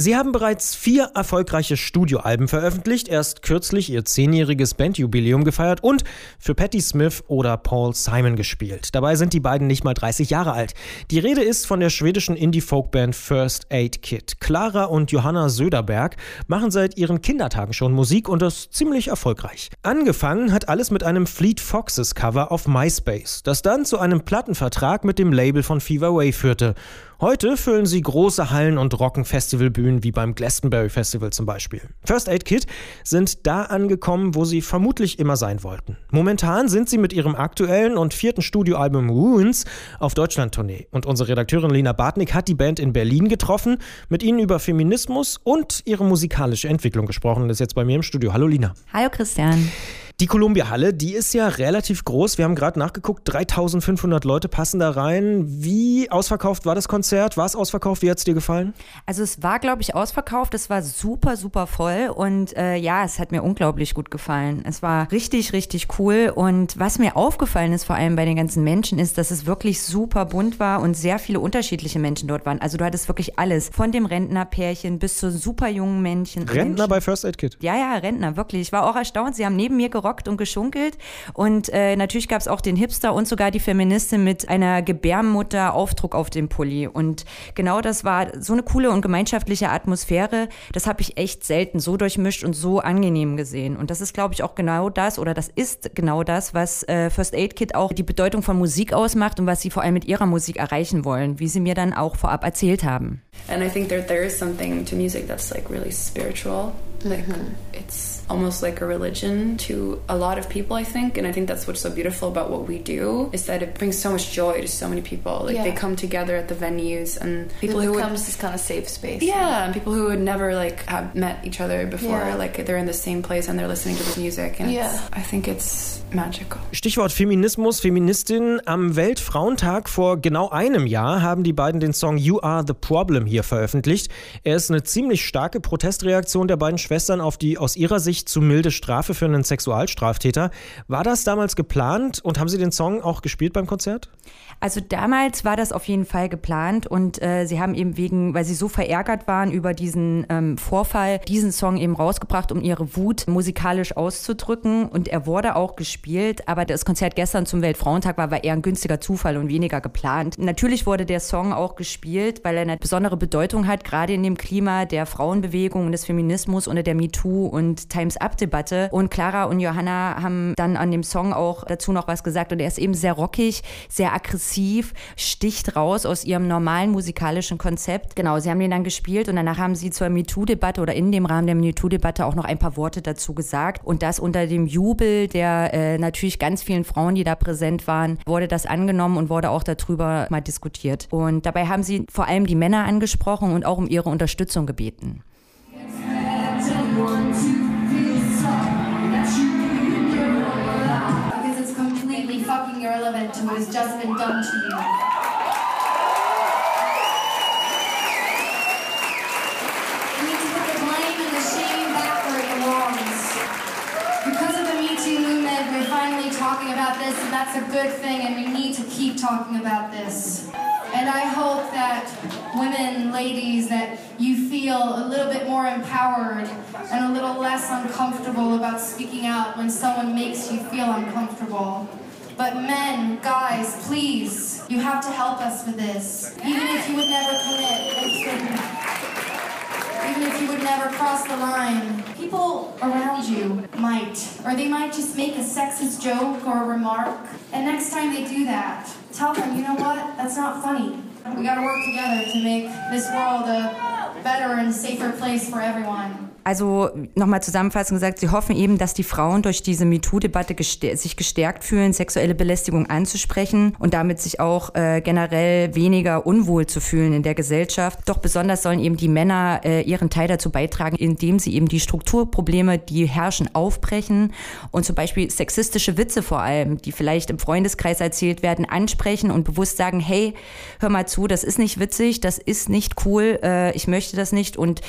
Sie haben bereits vier erfolgreiche Studioalben veröffentlicht, erst kürzlich ihr zehnjähriges Bandjubiläum gefeiert und für Patti Smith oder Paul Simon gespielt. Dabei sind die beiden nicht mal 30 Jahre alt. Die Rede ist von der schwedischen Indie-Folk-Band First Aid Kit. Clara und Johanna Söderberg machen seit ihren Kindertagen schon Musik und das ziemlich erfolgreich. Angefangen hat alles mit einem Fleet Foxes Cover auf MySpace, das dann zu einem Plattenvertrag mit dem Label von Fever Way führte. Heute füllen sie große Hallen und rocken Festivalbühnen wie beim Glastonbury Festival zum Beispiel. First Aid Kit sind da angekommen, wo sie vermutlich immer sein wollten. Momentan sind sie mit ihrem aktuellen und vierten Studioalbum Ruins auf Deutschland-Tournee. Und unsere Redakteurin Lena Bartnick hat die Band in Berlin getroffen, mit ihnen über Feminismus und ihre musikalische Entwicklung gesprochen und ist jetzt bei mir im Studio. Hallo Lina. Hallo Christian. Die Columbia Halle, die ist ja relativ groß. Wir haben gerade nachgeguckt, 3500 Leute passen da rein. Wie ausverkauft war das Konzert? War es ausverkauft? Wie hat es dir gefallen? Also es war, glaube ich, ausverkauft. Es war super, super voll und äh, ja, es hat mir unglaublich gut gefallen. Es war richtig, richtig cool und was mir aufgefallen ist, vor allem bei den ganzen Menschen, ist, dass es wirklich super bunt war und sehr viele unterschiedliche Menschen dort waren. Also du hattest wirklich alles, von dem Rentnerpärchen bis zu super jungen Männchen. Rentner Menschen. bei First Aid Kit? Ja, ja, Rentner, wirklich. Ich war auch erstaunt. Sie haben neben mir gerockt gerockt und geschunkelt. Und äh, natürlich gab es auch den Hipster und sogar die Feministin mit einer Gebärmutter-Aufdruck auf dem Pulli. Und genau das war so eine coole und gemeinschaftliche Atmosphäre. Das habe ich echt selten so durchmischt und so angenehm gesehen. Und das ist, glaube ich, auch genau das oder das ist genau das, was äh, First Aid Kit auch die Bedeutung von Musik ausmacht und was sie vor allem mit ihrer Musik erreichen wollen, wie sie mir dann auch vorab erzählt haben. And I think that there is something to music that's like really spiritual. Like mm-hmm. it's almost like a religion to a lot of people, I think. And I think that's what's so beautiful about what we do is that it brings so much joy to so many people. Like yeah. they come together at the venues and people it who becomes would, this kind of safe space. Yeah, and people who would never like have met each other before, yeah. like they're in the same place and they're listening to this music. And yeah. I think it's magical. Stichwort Feminismus, Feministin. Am Weltfrauentag vor genau einem Jahr haben die beiden den Song You Are the Problem hier veröffentlicht. Er ist eine ziemlich starke Protestreaktion der beiden Schwestern auf die aus ihrer Sicht zu milde Strafe für einen Sexualstraftäter. War das damals geplant und haben Sie den Song auch gespielt beim Konzert? Also damals war das auf jeden Fall geplant und äh, sie haben eben wegen, weil sie so verärgert waren über diesen ähm, Vorfall, diesen Song eben rausgebracht, um ihre Wut musikalisch auszudrücken und er wurde auch gespielt, aber das Konzert gestern zum Weltfrauentag war, war eher ein günstiger Zufall und weniger geplant. Natürlich wurde der Song auch gespielt, weil er eine besondere Bedeutung hat, gerade in dem Klima der Frauenbewegung und des Feminismus unter der MeToo und Times Up Debatte und Clara und Johanna haben dann an dem Song auch dazu noch was gesagt und er ist eben sehr rockig, sehr aggressiv aggressiv, sticht raus aus ihrem normalen musikalischen Konzept. Genau, sie haben den dann gespielt und danach haben sie zur MeToo-Debatte oder in dem Rahmen der MeToo-Debatte auch noch ein paar Worte dazu gesagt. Und das unter dem Jubel der äh, natürlich ganz vielen Frauen, die da präsent waren, wurde das angenommen und wurde auch darüber mal diskutiert. Und dabei haben sie vor allem die Männer angesprochen und auch um ihre Unterstützung gebeten. Just been done to you. We need to put the blame and the shame back where it belongs. Because of the Me Too movement, we're finally talking about this, and that's a good thing, and we need to keep talking about this. And I hope that women, ladies, that you feel a little bit more empowered and a little less uncomfortable about speaking out when someone makes you feel uncomfortable. But men, guys, please, you have to help us with this. Even if you would never commit, even if you would never cross the line, people around you might, or they might just make a sexist joke or a remark. And next time they do that, tell them, you know what, that's not funny. We gotta work together to make this world a better and safer place for everyone. Also nochmal zusammenfassend gesagt, Sie hoffen eben, dass die Frauen durch diese MeToo-Debatte gestär sich gestärkt fühlen, sexuelle Belästigung anzusprechen und damit sich auch äh, generell weniger unwohl zu fühlen in der Gesellschaft. Doch besonders sollen eben die Männer äh, ihren Teil dazu beitragen, indem sie eben die Strukturprobleme, die herrschen, aufbrechen und zum Beispiel sexistische Witze vor allem, die vielleicht im Freundeskreis erzählt werden, ansprechen und bewusst sagen, hey, hör mal zu, das ist nicht witzig, das ist nicht cool, äh, ich möchte das nicht und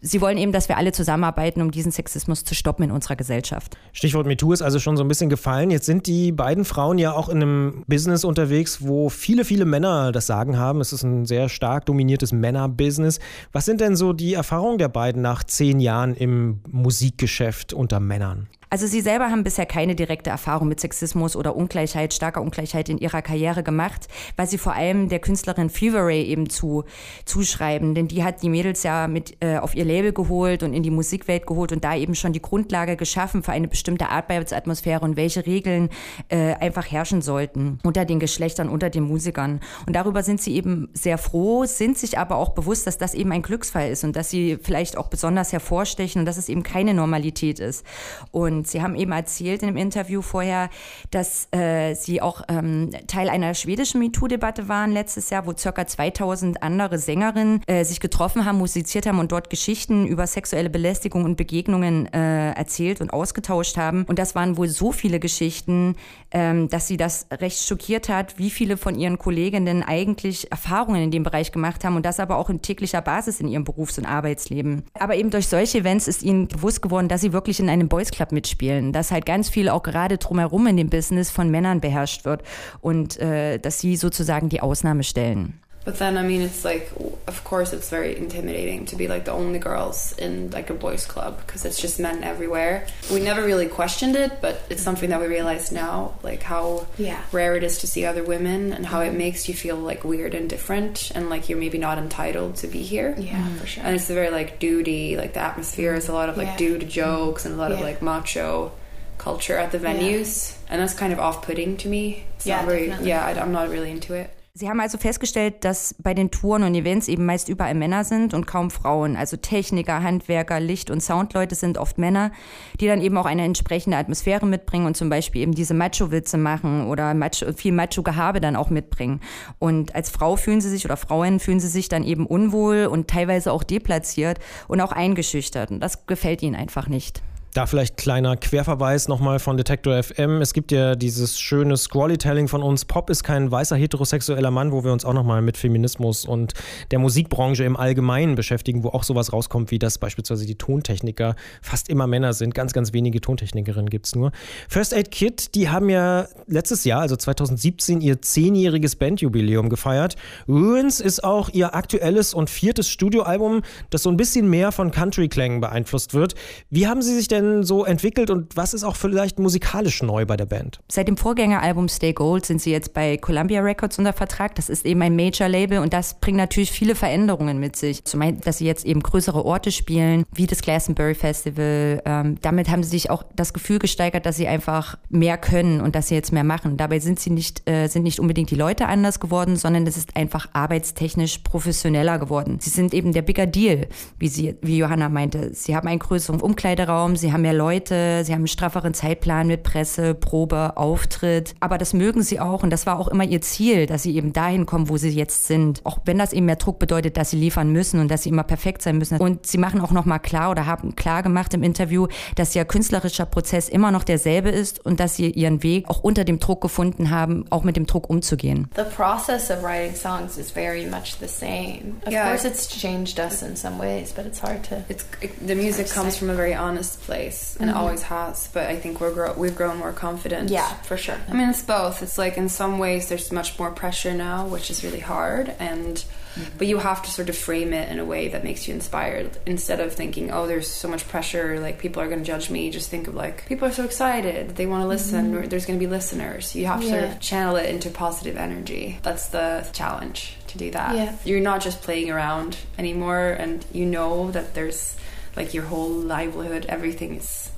sie wollen eben, dass wir alle zusammenarbeiten, um diesen Sexismus zu stoppen in unserer Gesellschaft. Stichwort MeToo ist also schon so ein bisschen gefallen. Jetzt sind die beiden Frauen ja auch in einem Business unterwegs, wo viele, viele Männer das Sagen haben. Es ist ein sehr stark dominiertes Männerbusiness. Was sind denn so die Erfahrungen der beiden nach zehn Jahren im Musikgeschäft unter Männern? Also Sie selber haben bisher keine direkte Erfahrung mit Sexismus oder Ungleichheit, starker Ungleichheit in Ihrer Karriere gemacht, weil Sie vor allem der Künstlerin Fever Ray eben zu, zuschreiben. Denn die hat die Mädels ja mit äh, auf ihr Label geholt und in die Musikwelt geholt und da eben schon die Grundlage geschaffen für eine bestimmte Arbeitsatmosphäre und welche Regeln äh, einfach herrschen sollten unter den Geschlechtern, unter den Musikern. Und darüber sind Sie eben sehr froh, sind sich aber auch bewusst, dass das eben ein Glücksfall ist und dass Sie vielleicht auch besonders hervorstechen und dass es eben keine Normalität ist. Und und Sie haben eben erzählt in dem Interview vorher, dass äh, Sie auch ähm, Teil einer schwedischen MeToo-Debatte waren letztes Jahr, wo circa 2000 andere Sängerinnen äh, sich getroffen haben, musiziert haben und dort Geschichten über sexuelle Belästigung und Begegnungen äh, erzählt und ausgetauscht haben. Und das waren wohl so viele Geschichten, ähm, dass sie das recht schockiert hat, wie viele von ihren Kolleginnen eigentlich Erfahrungen in dem Bereich gemacht haben und das aber auch in täglicher Basis in ihrem Berufs- und Arbeitsleben. Aber eben durch solche Events ist ihnen bewusst geworden, dass sie wirklich in einem Boys Club mitspielen mitspielen, dass halt ganz viel auch gerade drumherum in dem Business von Männern beherrscht wird und äh, dass sie sozusagen die Ausnahme stellen. But then, I mean, it's like, of course, it's very intimidating to be like the only girls in like a boys' club because it's just men everywhere. We never really questioned it, but it's something that we realize now, like how yeah. rare it is to see other women and how it makes you feel like weird and different and like you're maybe not entitled to be here. Yeah, mm-hmm. for sure. And it's a very like duty, like the atmosphere is a lot of like yeah. dude jokes and a lot yeah. of like macho culture at the venues, and that's kind of off-putting to me. It's yeah, not very, yeah, I, I'm not really into it. Sie haben also festgestellt, dass bei den Touren und Events eben meist überall Männer sind und kaum Frauen. Also Techniker, Handwerker, Licht- und Soundleute sind oft Männer, die dann eben auch eine entsprechende Atmosphäre mitbringen und zum Beispiel eben diese Macho-Witze machen oder Macho, viel Macho-Gehabe dann auch mitbringen. Und als Frau fühlen sie sich oder Frauen fühlen sie sich dann eben unwohl und teilweise auch deplatziert und auch eingeschüchtert. Und das gefällt ihnen einfach nicht. Da vielleicht kleiner Querverweis nochmal von Detector FM. Es gibt ja dieses schöne Squally-Telling von uns. Pop ist kein weißer heterosexueller Mann, wo wir uns auch nochmal mit Feminismus und der Musikbranche im Allgemeinen beschäftigen, wo auch sowas rauskommt, wie dass beispielsweise die Tontechniker fast immer Männer sind. Ganz, ganz wenige Tontechnikerinnen gibt es nur. First Aid Kit, die haben ja letztes Jahr, also 2017, ihr zehnjähriges Bandjubiläum gefeiert. Ruins ist auch ihr aktuelles und viertes Studioalbum, das so ein bisschen mehr von Country-Klängen beeinflusst wird. Wie haben Sie sich denn denn so entwickelt und was ist auch vielleicht musikalisch neu bei der Band? Seit dem Vorgängeralbum Stay Gold sind sie jetzt bei Columbia Records unter Vertrag. Das ist eben ein Major-Label und das bringt natürlich viele Veränderungen mit sich. Zum einen, dass sie jetzt eben größere Orte spielen, wie das Glastonbury Festival. Ähm, damit haben sie sich auch das Gefühl gesteigert, dass sie einfach mehr können und dass sie jetzt mehr machen. Dabei sind sie nicht, äh, sind nicht unbedingt die Leute anders geworden, sondern es ist einfach arbeitstechnisch professioneller geworden. Sie sind eben der Bigger Deal, wie sie, wie Johanna meinte. Sie haben einen größeren Umkleideraum, sie haben mehr Leute, sie haben einen strafferen Zeitplan mit Presse, Probe, Auftritt. Aber das mögen sie auch und das war auch immer ihr Ziel, dass sie eben dahin kommen, wo sie jetzt sind. Auch wenn das eben mehr Druck bedeutet, dass sie liefern müssen und dass sie immer perfekt sein müssen. Und sie machen auch nochmal klar oder haben klar gemacht im Interview, dass ihr künstlerischer Prozess immer noch derselbe ist und dass sie ihren Weg auch unter dem Druck gefunden haben, auch mit dem Druck umzugehen. The process of writing songs is very much the same. Of yeah. course it's changed us in some ways, but it's hard to. It's, it, the music comes from a very honest place. Place, and mm-hmm. it always has. But I think we're grow- we've grown more confident. Yeah, for sure. I mean, it's both. It's like in some ways there's much more pressure now, which is really hard, and mm-hmm. but you have to sort of frame it in a way that makes you inspired instead of thinking, oh, there's so much pressure, like people are going to judge me. Just think of like people are so excited, they want to listen. Mm-hmm. There's going to be listeners. You have to yeah. sort of channel it into positive energy. That's the challenge to do that. Yeah. You're not just playing around anymore, and you know that there's like your whole livelihood, everything is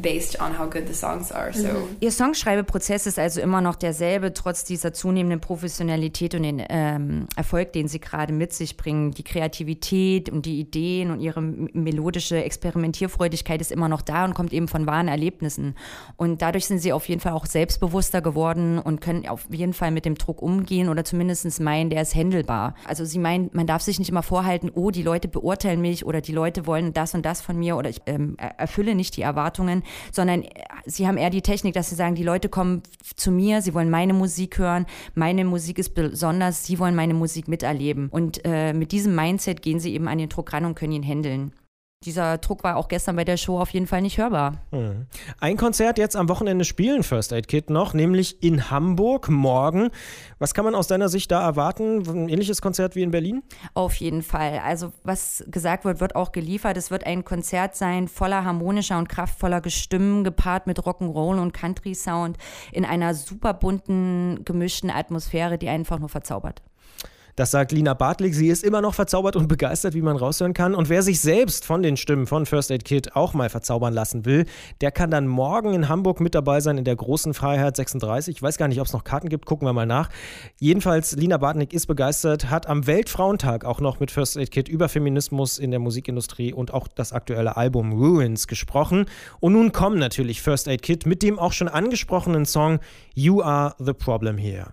based on how good the songs are. So. Mhm. Ihr Songschreibeprozess ist also immer noch derselbe, trotz dieser zunehmenden Professionalität und den ähm, Erfolg, den sie gerade mit sich bringen. Die Kreativität und die Ideen und ihre melodische Experimentierfreudigkeit ist immer noch da und kommt eben von wahren Erlebnissen. Und dadurch sind sie auf jeden Fall auch selbstbewusster geworden und können auf jeden Fall mit dem Druck umgehen oder zumindest meinen, der ist händelbar. Also sie meinen, man darf sich nicht immer vorhalten, oh, die Leute beurteilen mich oder die Leute wollen das und das von mir oder ich ähm, erfülle nicht die Erwartungen, sondern sie haben eher die Technik, dass sie sagen, die Leute kommen zu mir, sie wollen meine Musik hören, meine Musik ist besonders, sie wollen meine Musik miterleben. Und äh, mit diesem Mindset gehen sie eben an den Druck ran und können ihn handeln. Dieser Druck war auch gestern bei der Show auf jeden Fall nicht hörbar. Hm. Ein Konzert jetzt am Wochenende spielen First Aid Kit noch, nämlich in Hamburg morgen. Was kann man aus deiner Sicht da erwarten? Ein ähnliches Konzert wie in Berlin? Auf jeden Fall. Also was gesagt wird, wird auch geliefert. Es wird ein Konzert sein voller harmonischer und kraftvoller Gestimmen, gepaart mit Rock'n'Roll und Country Sound in einer super bunten, gemischten Atmosphäre, die einfach nur verzaubert. Das sagt Lina Bartlig. Sie ist immer noch verzaubert und begeistert, wie man raushören kann. Und wer sich selbst von den Stimmen von First Aid Kit auch mal verzaubern lassen will, der kann dann morgen in Hamburg mit dabei sein in der großen Freiheit 36. Ich weiß gar nicht, ob es noch Karten gibt, gucken wir mal nach. Jedenfalls, Lina Bartlig ist begeistert, hat am Weltfrauentag auch noch mit First Aid Kit über Feminismus in der Musikindustrie und auch das aktuelle Album Ruins gesprochen. Und nun kommen natürlich First Aid Kit mit dem auch schon angesprochenen Song You Are the Problem Here.